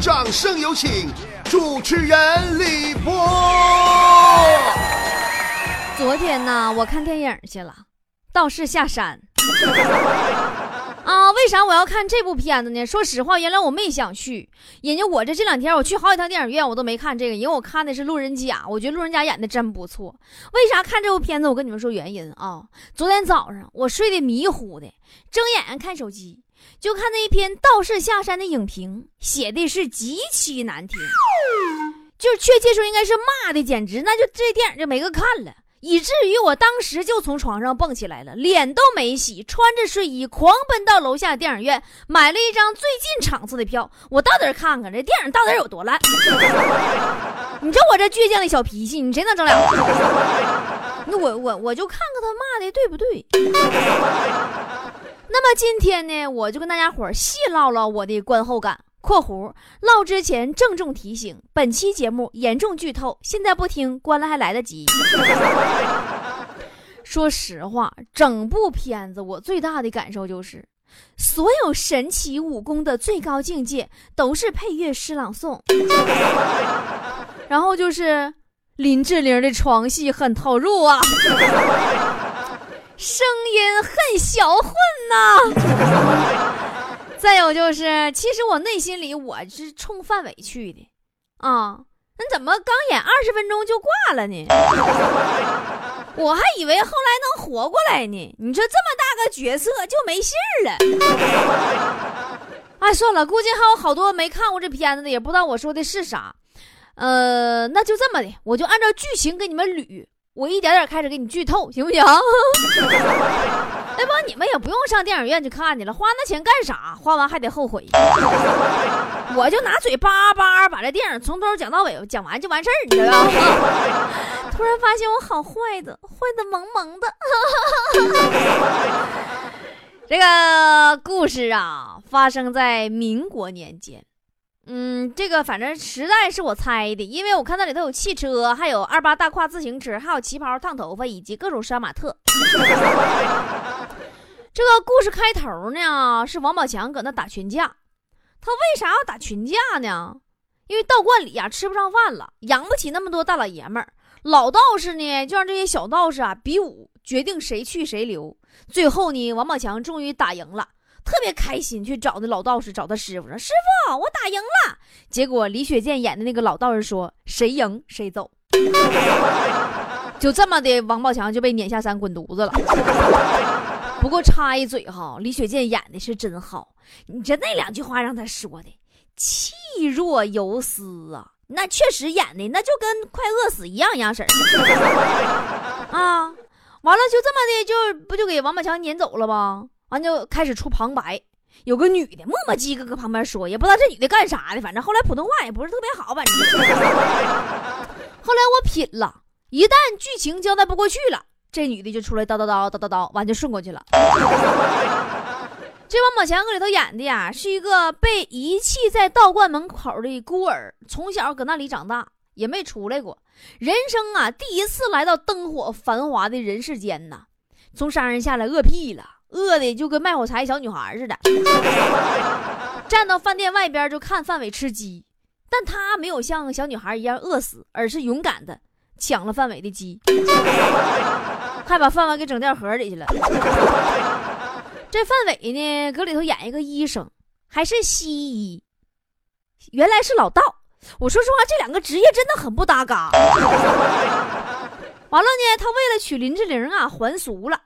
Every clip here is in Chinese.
掌声有请主持人李波。昨天呢，我看电影去了，《道士下山》。啊，为啥我要看这部片子呢？说实话，原来我没想去，人家我这这两天我去好几趟电影院，我都没看这个，因为我看的是《路人甲》，我觉得路人甲演的真不错。为啥看这部片子？我跟你们说原因啊。昨天早上我睡得迷糊的，睁眼看手机，就看那一篇《道士下山》的影评，写的是极其难听，就确切说应该是骂的，简直那就这电影就没个看了。以至于我当时就从床上蹦起来了，脸都没洗，穿着睡衣狂奔到楼下电影院，买了一张最近场次的票。我到底看看这电影到底有多烂？你说我这倔强的小脾气，你谁能整了？那我我我就看看他骂的对不对？那么今天呢，我就跟大家伙儿细唠唠我的观后感。括弧唠之前郑重提醒：本期节目严重剧透，现在不听关了还来得及。说实话，整部片子我最大的感受就是，所有神奇武功的最高境界都是配乐诗朗诵，然后就是林志玲的床戏很投入啊，声音很销魂呐。再有就是，其实我内心里我是冲范伟去的，啊，那怎么刚演二十分钟就挂了呢？我还以为后来能活过来呢。你说这么大个角色就没信儿了？哎，算了，估计还有好多没看过这片子的，也不知道我说的是啥。呃，那就这么的，我就按照剧情给你们捋，我一点点开始给你剧透，行不行？那帮，你们也不用上电影院去看去了，花那钱干啥？花完还得后悔。我就拿嘴叭叭把这电影从头讲到尾，讲完就完事儿，你知道吗？突然发现我好坏的，坏的萌萌的。这个故事啊，发生在民国年间。嗯，这个反正实在是我猜的，因为我看那里头有汽车，还有二八大胯自行车，还有旗袍烫头发，以及各种杀马特。这个故事开头呢，是王宝强搁那打群架。他为啥要打群架呢？因为道观里呀吃不上饭了，养不起那么多大老爷们儿。老道士呢，就让这些小道士啊比武，决定谁去谁留。最后呢，王宝强终于打赢了。特别开心，去找那老道士，找他师傅说：“师傅，我打赢了。”结果李雪健演的那个老道士说：“谁赢谁走。”就这么的，王宝强就被撵下山滚犊子了。不过插一嘴哈，李雪健演的是真好，你这那两句话让他说的气若游丝啊，那确实演的那就跟快饿死一样一样式儿 啊。完了就这么的，就不就给王宝强撵走了吗？完就开始出旁白，有个女的磨磨唧唧搁旁边说，也不知道这女的干啥的，反正后来普通话也不是特别好，反正。后来我品了一旦剧情交代不过去了，这女的就出来叨叨叨叨叨叨，完就顺过去了。这王宝强搁里头演的呀，是一个被遗弃在道观门口的孤儿，从小搁那里长大，也没出来过，人生啊第一次来到灯火繁华的人世间呐，从山上下来饿屁了。饿的就跟卖火柴小女孩似的，站到饭店外边就看范伟吃鸡，但他没有像小女孩一样饿死，而是勇敢的抢了范伟的鸡，还把饭碗给整掉盒里去了。这范伟呢，搁里头演一个医生，还是西医，原来是老道。我说实话，这两个职业真的很不搭嘎。完了呢，他为了娶林志玲啊，还俗了。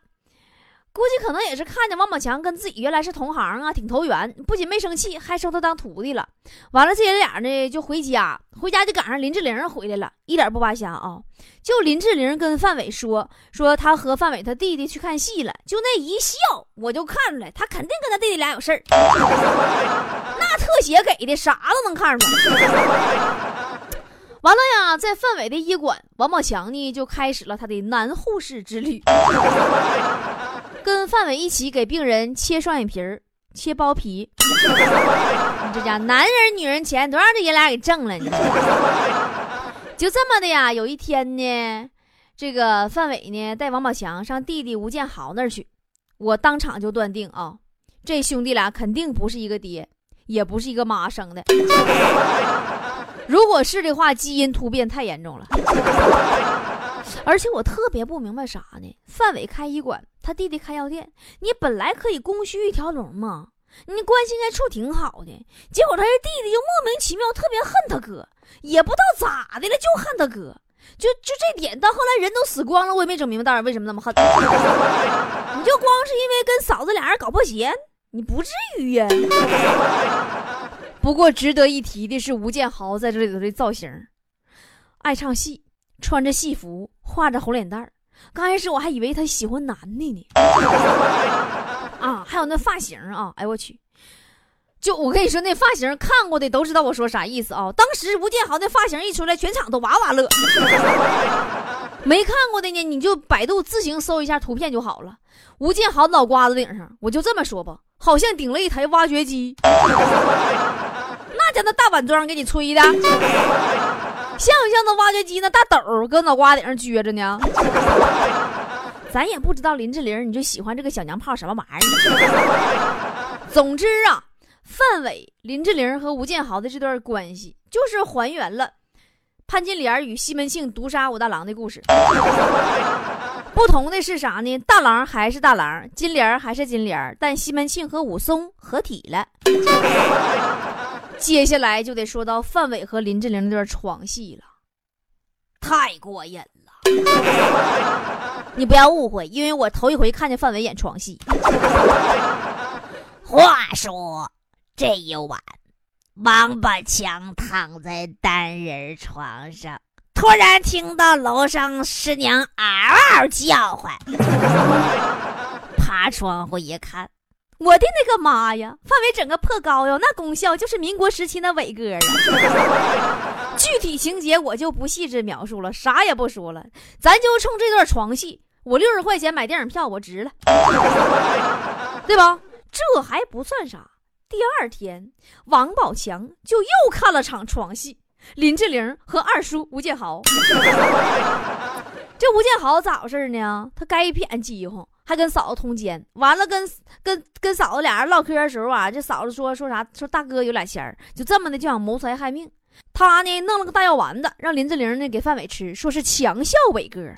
估计可能也是看见王宝强跟自己原来是同行啊，挺投缘，不仅没生气，还收他当徒弟了。完了，这爷俩呢就回家，回家就赶上林志玲回来了，一点不扒瞎啊。就林志玲跟范伟说，说他和范伟他弟弟去看戏了，就那一笑，我就看出来他肯定跟他弟弟俩有事儿。那特写给的啥都能看出来。完了呀，在范伟的医馆，王宝强呢就开始了他的男护士之旅。跟范伟一起给病人切双眼皮儿、切包皮，你这家男人女人钱都让这爷俩给挣了，你就这么的呀？有一天呢，这个范伟呢带王宝强上弟弟吴建豪那儿去，我当场就断定啊，这兄弟俩肯定不是一个爹，也不是一个妈生的。如果是的话，基因突变太严重了。而且我特别不明白啥呢？范伟开医馆，他弟弟开药店，你本来可以供需一条龙嘛，你关系应该处挺好的。结果他这弟弟就莫名其妙特别恨他哥，也不知道咋的了，就恨他哥。就就这点，到后来人都死光了，我也没整明白到底为什么那么恨。你就光是因为跟嫂子俩人搞破鞋，你不至于呀。不过值得一提的是，吴建豪在这里头的造型，爱唱戏，穿着戏服，画着红脸蛋儿。刚开始我还以为他喜欢男的呢。啊，还有那发型啊，哎我去！就我跟你说，那发型看过的都知道我说啥意思啊！当时吴建豪那发型一出来，全场都哇哇乐。没看过的呢，你就百度自行搜一下图片就好了。吴建豪脑瓜子顶上，我就这么说吧，好像顶了一台挖掘机。那家那大板砖给你吹的，像不像那挖掘机那大斗搁脑瓜顶上撅着呢？咱也不知道林志玲，你就喜欢这个小娘炮什么玩意儿？总之啊。范伟、林志玲和吴建豪的这段关系，就是还原了潘金莲与西门庆毒杀武大郎的故事。不同的是啥呢？大郎还是大郎，金莲还是金莲，但西门庆和武松合体了。接下来就得说到范伟和林志玲那段床戏了，太过瘾了。你不要误会，因为我头一回看见范伟演床戏。话说。这一晚，王八强躺在单人床上，突然听到楼上师娘嗷嗷叫唤，爬窗户一看，我的那个妈呀！范伟整个破膏药，那功效就是民国时期那伟哥啊！具体情节我就不细致描述了，啥也不说了，咱就冲这段床戏，我六十块钱买电影票，我值了，对吧？这还不算啥。第二天，王宝强就又看了场床戏，林志玲和二叔吴建豪。这吴建豪咋回事呢？他该一片饥荒，还跟嫂子通奸，完了跟跟跟嫂子俩人唠嗑的时候啊，这嫂子说说啥？说大哥有俩钱儿，就这么的就想谋财害命。他呢弄了个大药丸子，让林志玲呢给范伟吃，说是强效伟哥。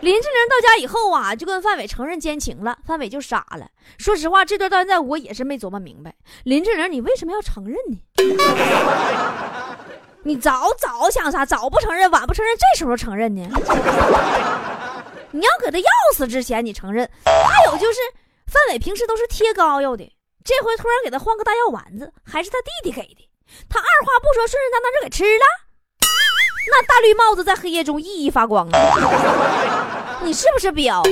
林志玲到家以后啊，就跟范伟承认奸情了。范伟就傻了。说实话，这段到现在我也是没琢磨明白。林志玲，你为什么要承认呢？你早早想啥？早不承认，晚不承认，这时候承认呢？你要搁他要死之前你承认。还有就是，范伟平时都是贴膏药的，这回突然给他换个大药丸子，还是他弟弟给的。他二话不说，顺顺当当就给吃了。那大绿帽子在黑夜中熠熠发光啊！你是不是彪？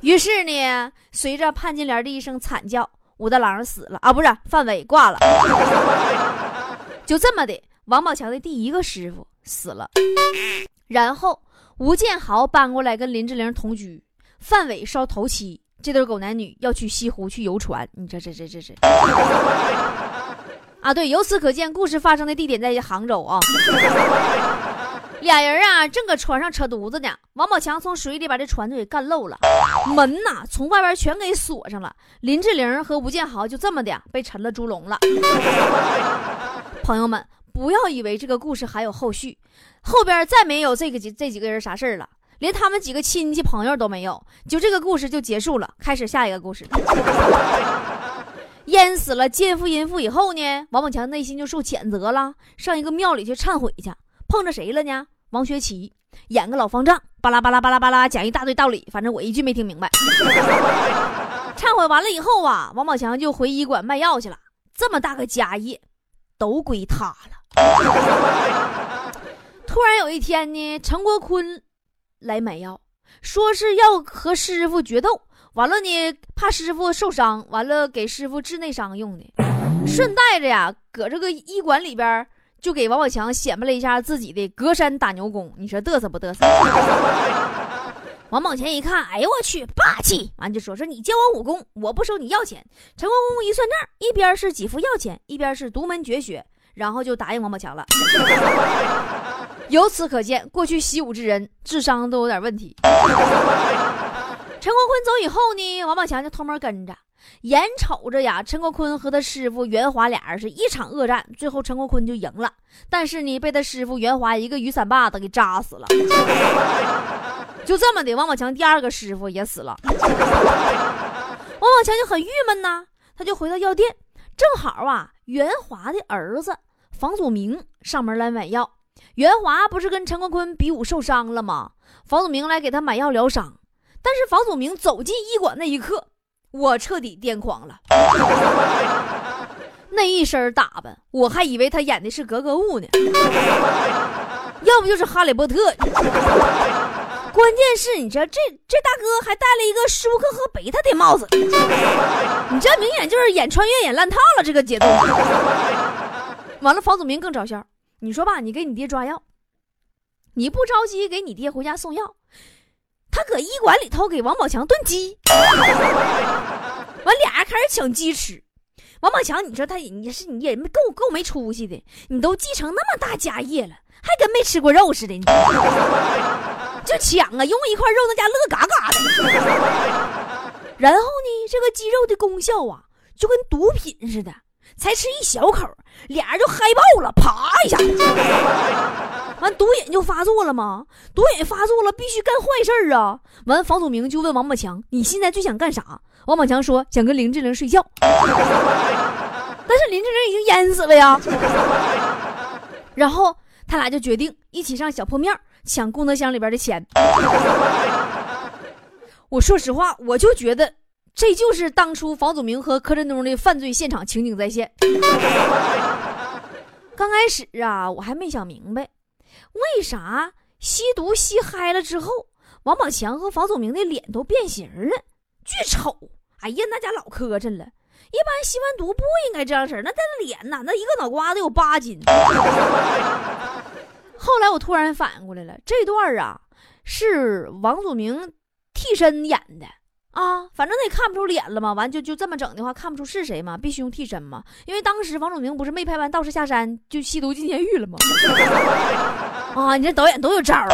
于是呢，随着潘金莲的一声惨叫，武大郎死了啊，不是范伟挂了。就这么的，王宝强的第一个师傅死了。然后吴建豪搬过来跟林志玲同居，范伟烧头七，这对狗男女要去西湖去游船。你这这这这这。啊，对，由此可见，故事发生的地点在杭州啊。俩人啊，正搁船上扯犊子呢。王宝强从水里把这船就给干漏了，门呐从外边全给锁上了。林志玲和吴建豪就这么的被沉了猪笼了。朋友们，不要以为这个故事还有后续，后边再没有这个几这几个人啥事儿了，连他们几个亲戚朋友都没有，就这个故事就结束了。开始下一个故事。淹死了奸夫淫妇以后呢，王宝强内心就受谴责了，上一个庙里去忏悔去，碰着谁了呢？王学圻演个老方丈，巴拉巴拉巴拉巴拉讲一大堆道理，反正我一句没听明白。忏悔完了以后啊，王宝强就回医馆卖药去了，这么大个家业都归他了。突然有一天呢，陈国坤来买药，说是要和师傅决斗。完了呢，怕师傅受伤，完了给师傅治内伤用的。顺带着呀，搁这个医馆里边就给王宝强显摆了一下自己的隔山打牛功。你说嘚瑟不嘚瑟？王宝强一看，哎呦我去，霸气！完就说说你教我武功，我不收你要钱。陈国公一算账，一边是几副要钱，一边是独门绝学，然后就答应王宝强了。由此可见，过去习武之人智商都有点问题。陈国坤走以后呢，王宝强就偷摸跟着，眼瞅着呀，陈国坤和他师傅袁华俩人是一场恶战，最后陈国坤就赢了，但是呢，被他师傅袁华一个雨伞把子给扎死了。就这么的，王宝强第二个师傅也死了。王宝强就很郁闷呐，他就回到药店，正好啊，袁华的儿子房祖名上门来买药。袁华不是跟陈国坤比武受伤了吗？房祖名来给他买药疗伤，但是房祖名走进医馆那一刻，我彻底癫狂了。那一身打扮，我还以为他演的是格格巫呢，要不就是哈利波特。关键是，你知道这这大哥还戴了一个舒克和贝塔的帽子，你这明显就是演穿越演烂套了，这个节奏。完了，房祖名更招笑。你说吧，你给你爹抓药，你不着急给你爹回家送药，他搁医馆里头给王宝强炖鸡，完俩人开始抢鸡吃。王宝强，你说他你是你也够够没出息的，你都继承那么大家业了，还跟没吃过肉似的，就抢啊，用一块肉那家乐嘎嘎的。然后呢，这个鸡肉的功效啊，就跟毒品似的。才吃一小口，俩人就嗨爆了，啪一下，完毒瘾就发作了吗？毒瘾发作了，必须干坏事啊！完，房祖名就问王宝强：“你现在最想干啥？”王宝强说：“想跟林志玲睡觉。”但是林志玲已经淹死了呀。然后他俩就决定一起上小破面抢功德箱里边的钱。我说实话，我就觉得。这就是当初房祖名和柯震东的犯罪现场情景再现。刚开始啊，我还没想明白，为啥吸毒吸嗨了之后，王宝强和房祖名的脸都变形了，巨丑。哎呀，那家老磕碜了。一般吸完毒不应该这样式那那脸呐，那一个脑瓜子有八斤。后来我突然反应过来了，这段啊是王祖明替身演的。啊，反正他也看不出脸了嘛，完就就这么整的话，看不出是谁嘛，必须用替身嘛。因为当时王祖明不是没拍完《道士下山》就吸毒进监狱了吗？啊，你这导演都有招儿。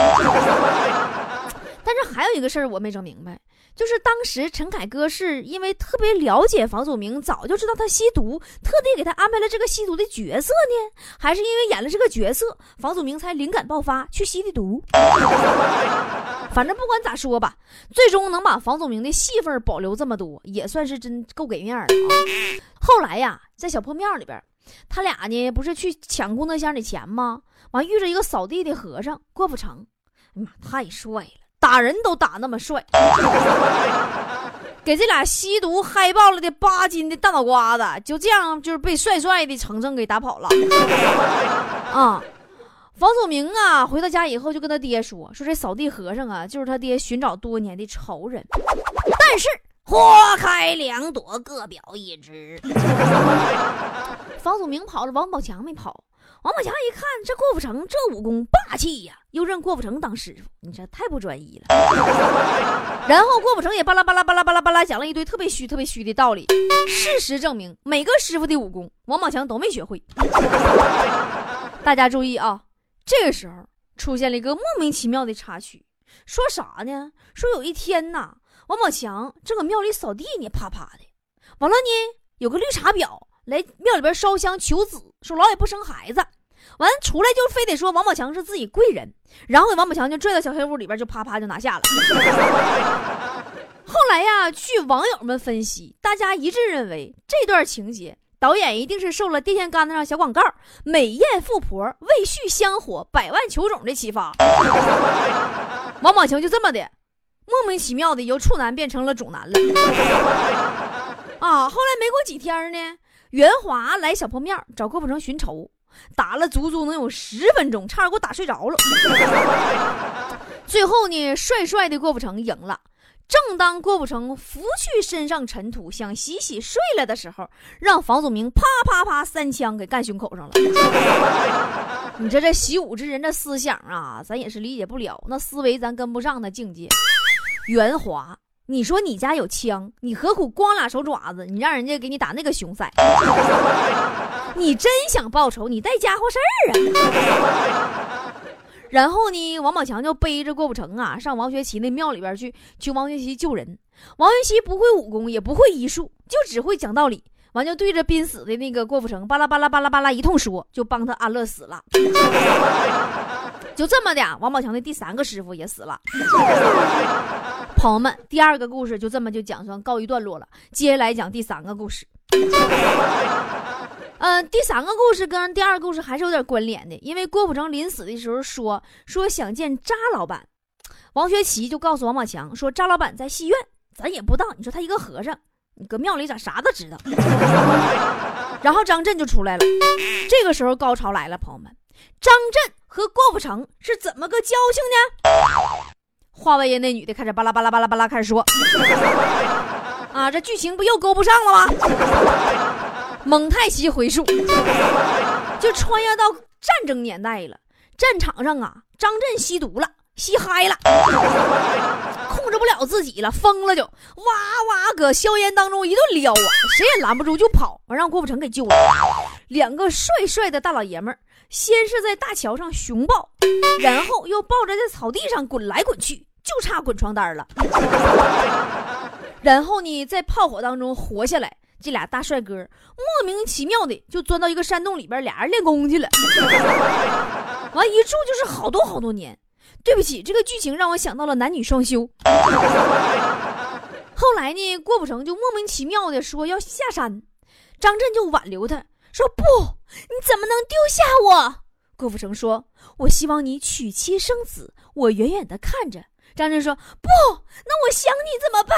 但是还有一个事儿我没整明白。就是当时陈凯歌是因为特别了解房祖名，早就知道他吸毒，特地给他安排了这个吸毒的角色呢，还是因为演了这个角色，房祖名才灵感爆发去吸的毒？反正不管咋说吧，最终能把房祖名的戏份保留这么多，也算是真够给面的啊。后来呀，在小破庙里边，他俩呢不是去抢功德箱的钱吗？完遇着一个扫地的和尚郭富城，哎妈，太帅了。打人都打那么帅，给这俩吸毒嗨爆了的八斤的大脑瓜子，就这样就是被帅帅的程程给打跑了。啊，房祖名啊，回到家以后就跟他爹说：“说这扫地和尚啊，就是他爹寻找多年的仇人。”但是花开两朵，各表一枝。房祖名跑了，王宝强没跑。王宝强一看这郭富城这武功霸气呀，又认郭富城当师傅，你这太不专一了。然后郭富城也巴拉巴拉巴拉巴拉巴拉讲了一堆特别虚、特别虚的道理。事实证明，每个师傅的武功王宝强都没学会。大家注意啊，这个时候出现了一个莫名其妙的插曲，说啥呢？说有一天呐，王宝强正搁庙里扫地呢，啪啪的，完了呢，有个绿茶婊来庙里边烧香求子，说老也不生孩子。完出来就非得说王宝强是自己贵人，然后王宝强就拽到小黑屋里边，就啪啪就拿下了。后来呀，据网友们分析，大家一致认为这段情节导演一定是受了电线杆子上小广告“美艳富婆为续香火百万求种”的启发。王宝强就这么的莫名其妙的由处男变成了种男了。啊，后来没过几天呢，袁华来小破面找郭富城寻仇。打了足足能有十分钟，差点给我打睡着了。最后呢，帅帅的郭富城赢了。正当郭富城拂去身上尘土，想洗洗睡了的时候，让房祖名啪啪啪三枪给干胸口上了。你这这习武之人的思想啊，咱也是理解不了，那思维咱跟不上那境界。袁华。你说你家有枪，你何苦光俩手爪子？你让人家给你打那个熊塞？你真想报仇，你带家伙事儿啊！然后呢，王宝强就背着郭富城啊，上王学圻那庙里边去，求王学圻救人。王学圻不会武功，也不会医术，就只会讲道理。完就对着濒死的那个郭富城巴拉巴拉巴拉巴拉一通说，就帮他安乐死了。就这么的，王宝强的第三个师傅也死了。朋友们，第二个故事就这么就讲算告一段落了。接下来讲第三个故事。嗯，第三个故事跟第二个故事还是有点关联的，因为郭富城临死的时候说说想见扎老板，王学圻就告诉王宝强说扎老板在戏院，咱也不当。你说他一个和尚，你搁庙里咋啥都知道？然后张震就出来了，这个时候高潮来了，朋友们，张震和郭富城是怎么个交情呢？话外音那女的开始巴拉巴拉巴拉巴拉开始说，啊，这剧情不又勾不上了吗？蒙太奇回溯，就穿越到战争年代了。战场上啊，张震吸毒了，吸嗨了，控制不了自己了，疯了就哇哇搁硝烟当中一顿撩啊，谁也拦不住就跑，完让郭富城给救了。两个帅帅的大老爷们，先是在大桥上熊抱，然后又抱着在草地上滚来滚去，就差滚床单了。然后呢，在炮火当中活下来。这俩大帅哥莫名其妙的就钻到一个山洞里边，俩人练功去了。完一住就是好多好多年。对不起，这个剧情让我想到了男女双修。后来呢，郭富城就莫名其妙的说要下山，张震就挽留他说不，你怎么能丢下我？郭富城说，我希望你娶妻生子，我远远的看着。张震说不，那我想你怎么办？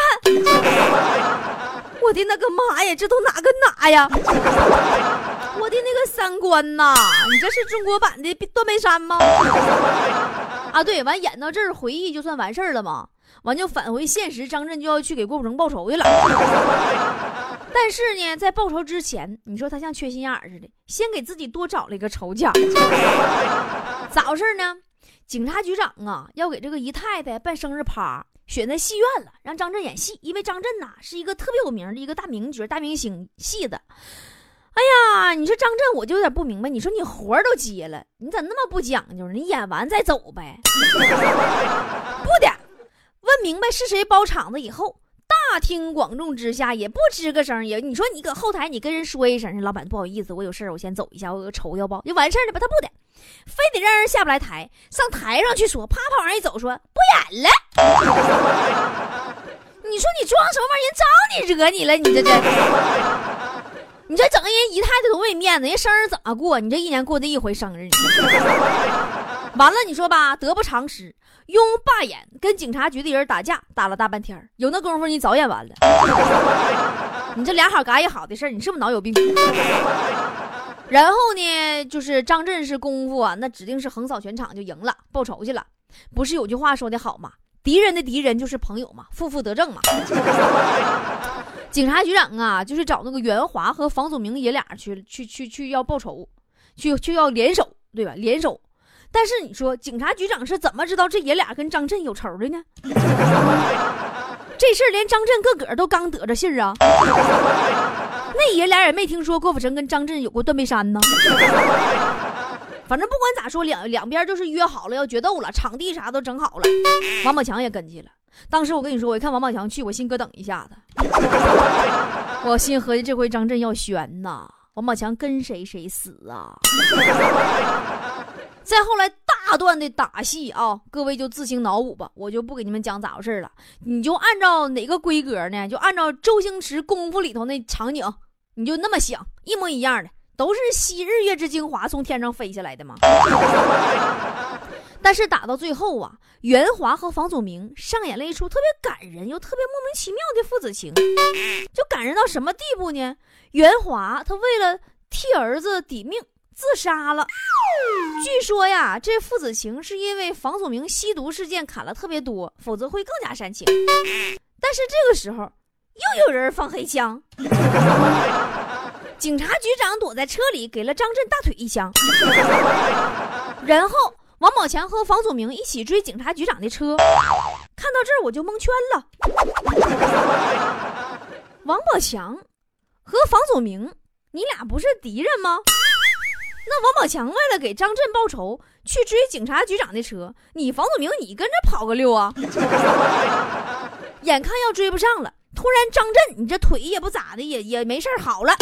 我的那个妈呀，这都哪个哪呀？我的那个三观呐！你这是中国版的断背山吗？啊，对，完演到这儿，回忆就算完事儿了吗？完就返回现实，张震就要去给郭富城报仇去了。但是呢，在报仇之前，你说他像缺心眼似的，先给自己多找了一个仇家。咋回事呢？警察局长啊，要给这个姨太太办生日趴。选在戏院了，让张震演戏，因为张震呐是一个特别有名的一个大名角、大明星戏的。哎呀，你说张震，我就有点不明白，你说你活都接了，你咋那么不讲究呢？你演完再走呗？不的，问明白是谁包场子以后，大庭广众之下也不吱个声，也你说你搁后台你跟人说一声，老板不好意思，我有事我先走一下，我有个仇要报，就完事儿了吧？他不得。非得让人下不来台，上台上去说，啪啪往上一走，说不演了。你说你装什么玩意儿？招你惹你了？你这这，你这整个人姨太太多没面子，人生日怎么过？你这一年过这一回生日，完了你说吧，得不偿失，用罢演跟警察局的人打架，打了大半天有那功夫你早演完了。你这俩好嘎一好的事儿，你是不是脑有病？然后呢，就是张震是功夫啊，那指定是横扫全场就赢了，报仇去了。不是有句话说的好吗？敌人的敌人就是朋友嘛，负负得正嘛。警察局长啊，就是找那个袁华和房祖名爷俩去去去去要报仇，去去要联手，对吧？联手。但是你说警察局长是怎么知道这爷俩跟张震有仇的呢？这事儿连张震个个都刚得着信儿啊。那爷俩也没听说郭富城跟张震有过断背山呢。反正不管咋说，两两边就是约好了要决斗了，场地啥都整好了。王宝强也跟去了。当时我跟你说，我一看王宝强去，我心咯噔一下子。我心合计，这回张震要悬呐。王宝强跟谁谁死啊？再后来大段的打戏啊，各位就自行脑补吧，我就不给你们讲咋回事了。你就按照哪个规格呢？就按照周星驰功夫里头那场景。你就那么想，一模一样的，都是吸日月之精华从天上飞下来的吗？但是打到最后啊，袁华和房祖名上演了一出特别感人又特别莫名其妙的父子情，就感人到什么地步呢？袁华他为了替儿子抵命自杀了。据说呀，这父子情是因为房祖名吸毒事件砍了特别多，否则会更加煽情。但是这个时候。又有人放黑枪，警察局长躲在车里给了张震大腿一枪，然后王宝强和房祖名一起追警察局长的车。看到这儿我就蒙圈了，王宝强和房祖名，你俩不是敌人吗？那王宝强为了给张震报仇，去追警察局长的车，你房祖名你跟着跑个溜啊？眼看要追不上了，突然张震，你这腿也不咋的，也也没事好了，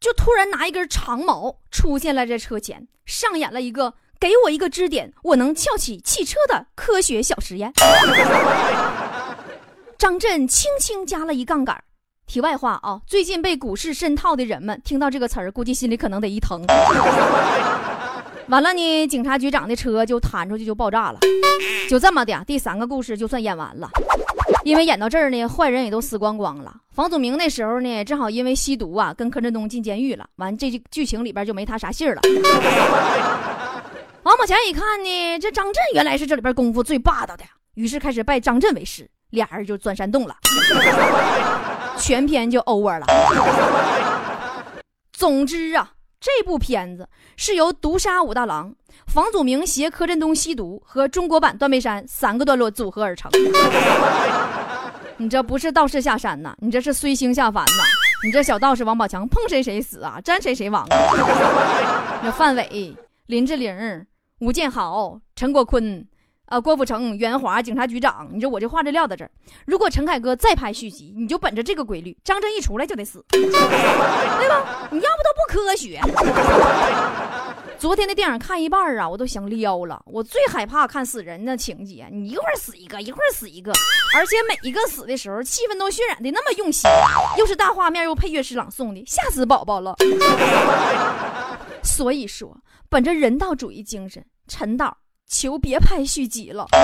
就突然拿一根长矛出现在这车前，上演了一个给我一个支点，我能翘起汽车的科学小实验。张震轻轻加了一杠杆。题外话啊，最近被股市深套的人们听到这个词儿，估计心里可能得一疼。完了呢，警察局长的车就弹出去就爆炸了，就这么的，第三个故事就算演完了。因为演到这儿呢，坏人也都死光光了。房祖名那时候呢，正好因为吸毒啊，跟柯震东进监狱了。完，这剧情里边就没他啥信儿了。王宝强一看呢，这张震原来是这里边功夫最霸道的，于是开始拜张震为师，俩人就钻山洞了。全篇就 over 了。总之啊，这部片子是由毒杀武大郎、房祖名携柯震东吸毒和中国版断背山三个段落组合而成。你这不是道士下山呐，你这是衰星下凡呐！你这小道士王宝强碰谁谁死啊，沾谁谁亡啊！那范伟、林志玲、吴建豪、陈国坤。啊，郭富城、袁华，警察局长，你说我这话就撂在这儿。如果陈凯歌再拍续集，你就本着这个规律，张震一出来就得死，对吧？你要不都不科学。昨天的电影看一半啊，我都想撩了。我最害怕看死人的情节，你一会儿死一个，一会儿死一个，而且每一个死的时候，气氛都渲染的那么用心，又是大画面，又配乐师朗诵的，吓死宝宝了。所以说，本着人道主义精神，陈导。求别拍续集了。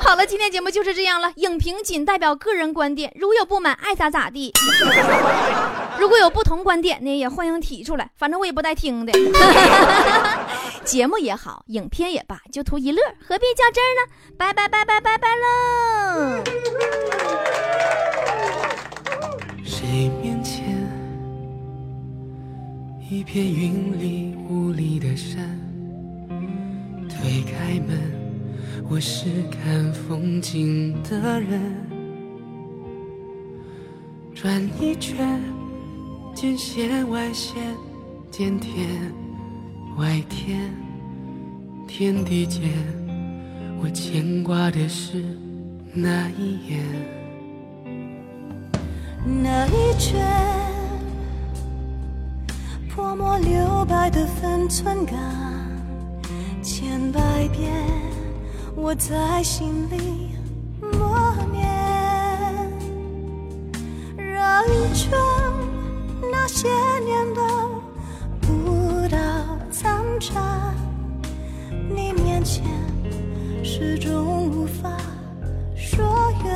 好了，今天节目就是这样了。影评仅代表个人观点，如有不满，爱咋咋地。如果有不同观点呢，也欢迎提出来，反正我也不带听的。节目也好，影片也罢，就图一乐，何必较真呢？拜拜拜拜拜拜喽。谁面前一片云里雾里的山？推开门，我是看风景的人。转一圈，见线外线，见天外天，天地间，我牵挂的是那一眼。那一圈，泼墨留白的分寸感。千百遍，我在心里默念，绕一圈那些年的舞蹈残渣，你面前始终无法说远。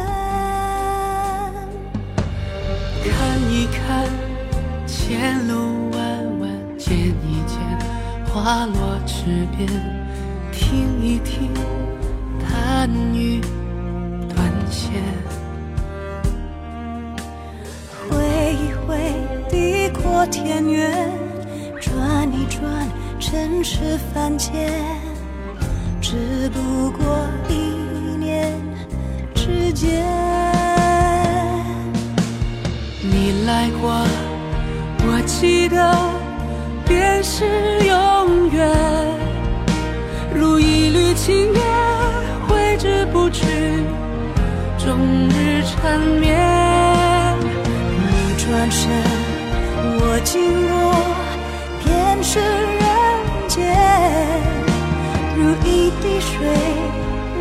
看一看前路弯弯，见一见花落池边。听一听，弹雨断弦，挥一挥，地阔天远，转一转，尘世凡间，只不过一念之间。你来过，我记得，便是缠绵。你转身，我经过，便是人间。如一滴水，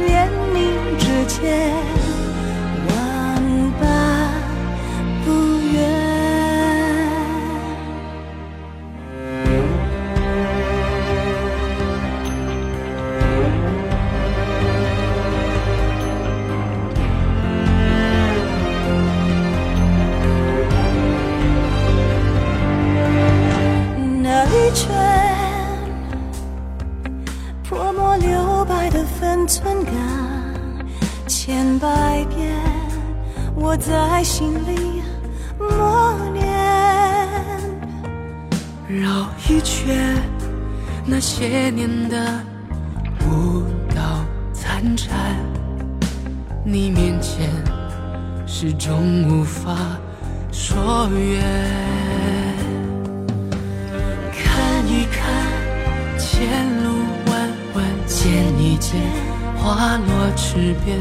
连绵之间。存感，千百遍我在心里默念，绕一圈那些年的舞蹈残喘，你面前始终无法说圆。看一看前路弯弯，见一。见花落池边，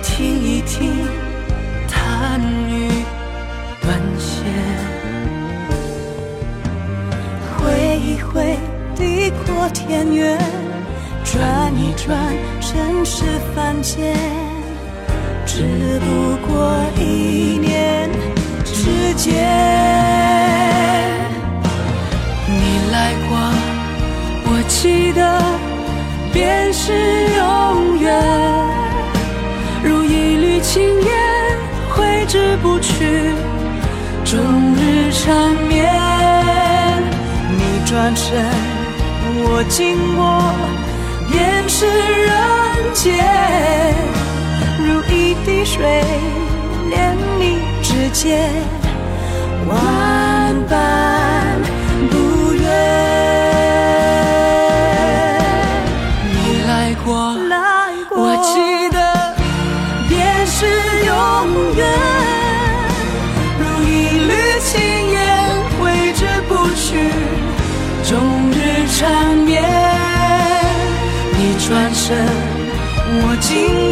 听一听弹语断弦，挥一挥地阔天远，转一转尘世凡间，只不过一念之间。你来过，我记得，缠绵。你转身，我经过，便是人间，如一滴水，连你指尖，万般我今